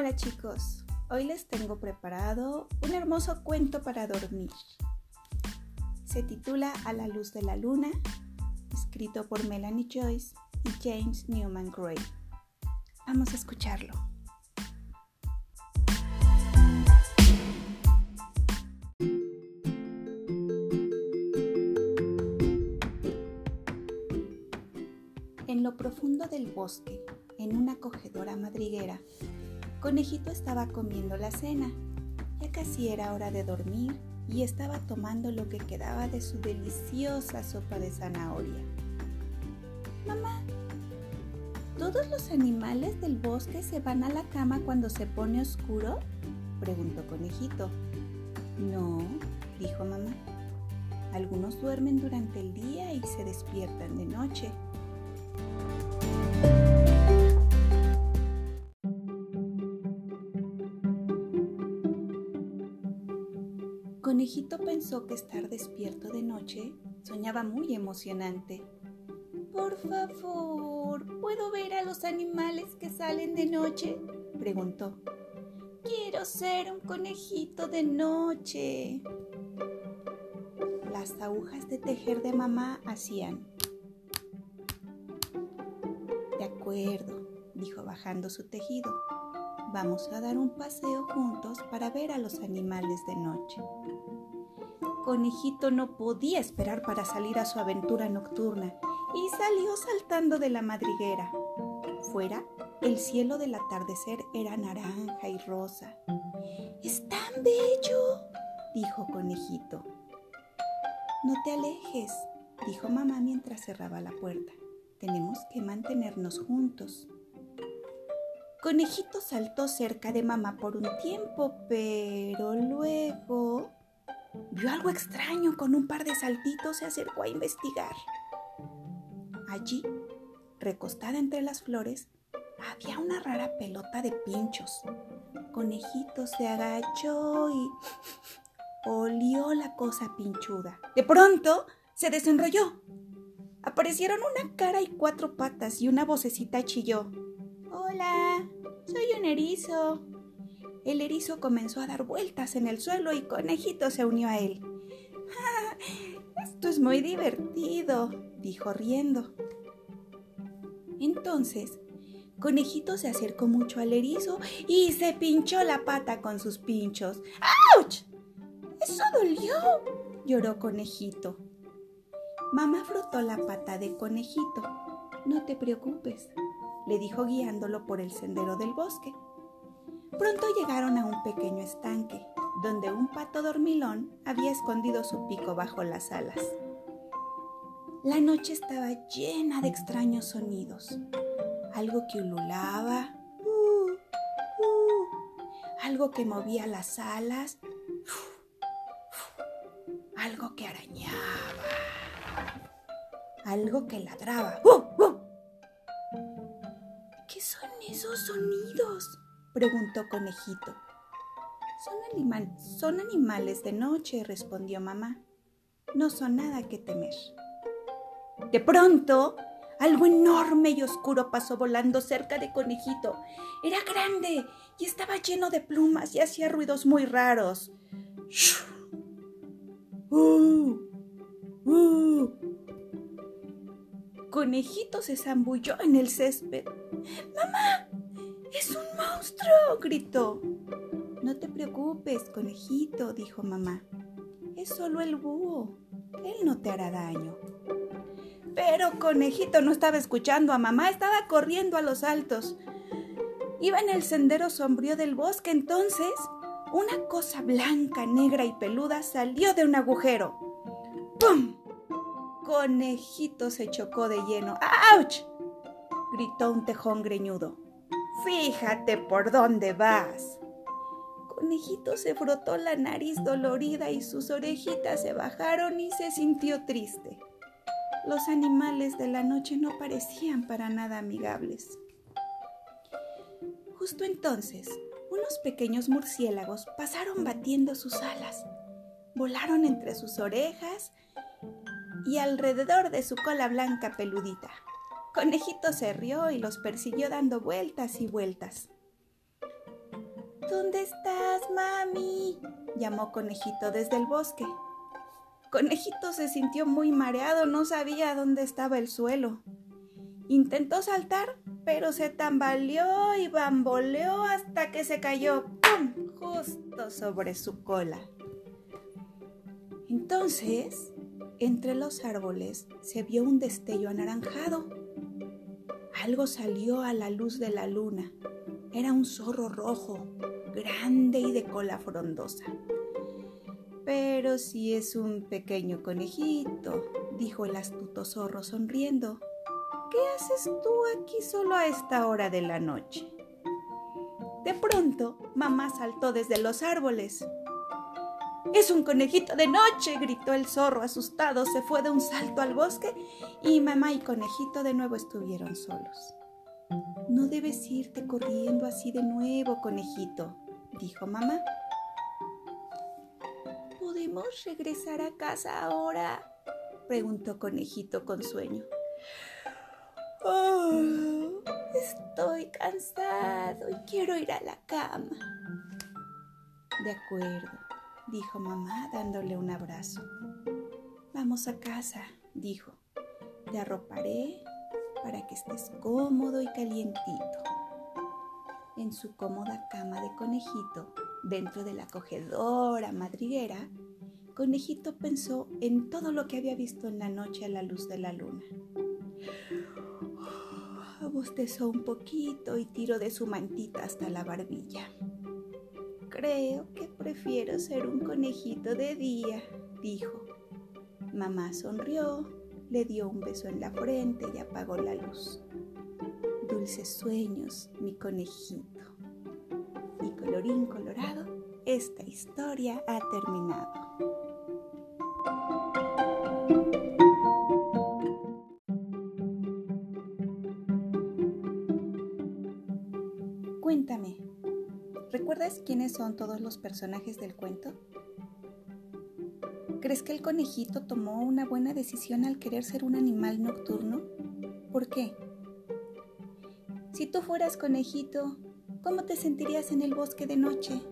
Hola chicos, hoy les tengo preparado un hermoso cuento para dormir. Se titula A la luz de la luna, escrito por Melanie Joyce y James Newman Gray. Vamos a escucharlo. En lo profundo del bosque, en una acogedora madriguera, Conejito estaba comiendo la cena. Ya casi era hora de dormir y estaba tomando lo que quedaba de su deliciosa sopa de zanahoria. Mamá, ¿todos los animales del bosque se van a la cama cuando se pone oscuro? preguntó Conejito. No, dijo mamá. Algunos duermen durante el día y se despiertan de noche. Conejito pensó que estar despierto de noche soñaba muy emocionante. Por favor, ¿puedo ver a los animales que salen de noche? preguntó. Quiero ser un conejito de noche. Las agujas de tejer de mamá hacían. De acuerdo, dijo bajando su tejido. Vamos a dar un paseo juntos para ver a los animales de noche. Conejito no podía esperar para salir a su aventura nocturna y salió saltando de la madriguera. Fuera, el cielo del atardecer era naranja y rosa. ¡Es tan bello! dijo Conejito. No te alejes, dijo mamá mientras cerraba la puerta. Tenemos que mantenernos juntos. Conejito saltó cerca de mamá por un tiempo, pero luego vio algo extraño con un par de saltitos se acercó a investigar. Allí, recostada entre las flores, había una rara pelota de pinchos. Conejito se agachó y olió la cosa pinchuda. De pronto se desenrolló. Aparecieron una cara y cuatro patas y una vocecita chilló. Hola, soy un erizo. El erizo comenzó a dar vueltas en el suelo y Conejito se unió a él. Esto es muy divertido, dijo riendo. Entonces, Conejito se acercó mucho al erizo y se pinchó la pata con sus pinchos. ¡Auch! ¡Eso dolió! lloró Conejito. Mamá frotó la pata de Conejito. No te preocupes, le dijo guiándolo por el sendero del bosque. Pronto llegaron a un pequeño estanque, donde un pato dormilón había escondido su pico bajo las alas. La noche estaba llena de extraños sonidos. Algo que ululaba, uh, uh, algo que movía las alas, algo que arañaba, algo que ladraba. Sonidos? preguntó Conejito. Son, son animales de noche, respondió mamá. No son nada que temer. De pronto, algo enorme y oscuro pasó volando cerca de Conejito. Era grande y estaba lleno de plumas y hacía ruidos muy raros. ¡Uh! ¡Uh! Conejito se zambulló en el césped. ¡Mamá! ¡Es un monstruo! gritó. No te preocupes, conejito, dijo mamá. Es solo el búho. Él no te hará daño. Pero conejito no estaba escuchando a mamá, estaba corriendo a los altos. Iba en el sendero sombrío del bosque, entonces una cosa blanca, negra y peluda salió de un agujero. ¡Pum! Conejito se chocó de lleno. ¡Auch! gritó un tejón greñudo. Fíjate por dónde vas. Conejito se frotó la nariz dolorida y sus orejitas se bajaron y se sintió triste. Los animales de la noche no parecían para nada amigables. Justo entonces, unos pequeños murciélagos pasaron batiendo sus alas, volaron entre sus orejas y alrededor de su cola blanca peludita. Conejito se rió y los persiguió dando vueltas y vueltas. ¿Dónde estás, mami? llamó Conejito desde el bosque. Conejito se sintió muy mareado, no sabía dónde estaba el suelo. Intentó saltar, pero se tambaleó y bamboleó hasta que se cayó ¡pum! justo sobre su cola. Entonces, entre los árboles se vio un destello anaranjado. Algo salió a la luz de la luna. Era un zorro rojo, grande y de cola frondosa. Pero si es un pequeño conejito, dijo el astuto zorro sonriendo. ¿Qué haces tú aquí solo a esta hora de la noche? De pronto, mamá saltó desde los árboles. Es un conejito de noche, gritó el zorro asustado, se fue de un salto al bosque y mamá y conejito de nuevo estuvieron solos. No debes irte corriendo así de nuevo, conejito, dijo mamá. ¿Podemos regresar a casa ahora? preguntó Conejito con sueño. Oh, estoy cansado y quiero ir a la cama. De acuerdo, dijo mamá dándole un abrazo. Vamos a casa, dijo. Te arroparé para que estés cómodo y calientito. En su cómoda cama de conejito, dentro de la acogedora madriguera, Conejito pensó en todo lo que había visto en la noche a la luz de la luna. bostezó un poquito y tiró de su mantita hasta la barbilla. Creo que prefiero ser un conejito de día, dijo. Mamá sonrió, le dio un beso en la frente y apagó la luz. Dulces sueños, mi conejito. Y colorín colorado, esta historia ha terminado. ¿Recuerdas quiénes son todos los personajes del cuento? ¿Crees que el conejito tomó una buena decisión al querer ser un animal nocturno? ¿Por qué? Si tú fueras conejito, ¿cómo te sentirías en el bosque de noche?